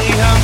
Honey,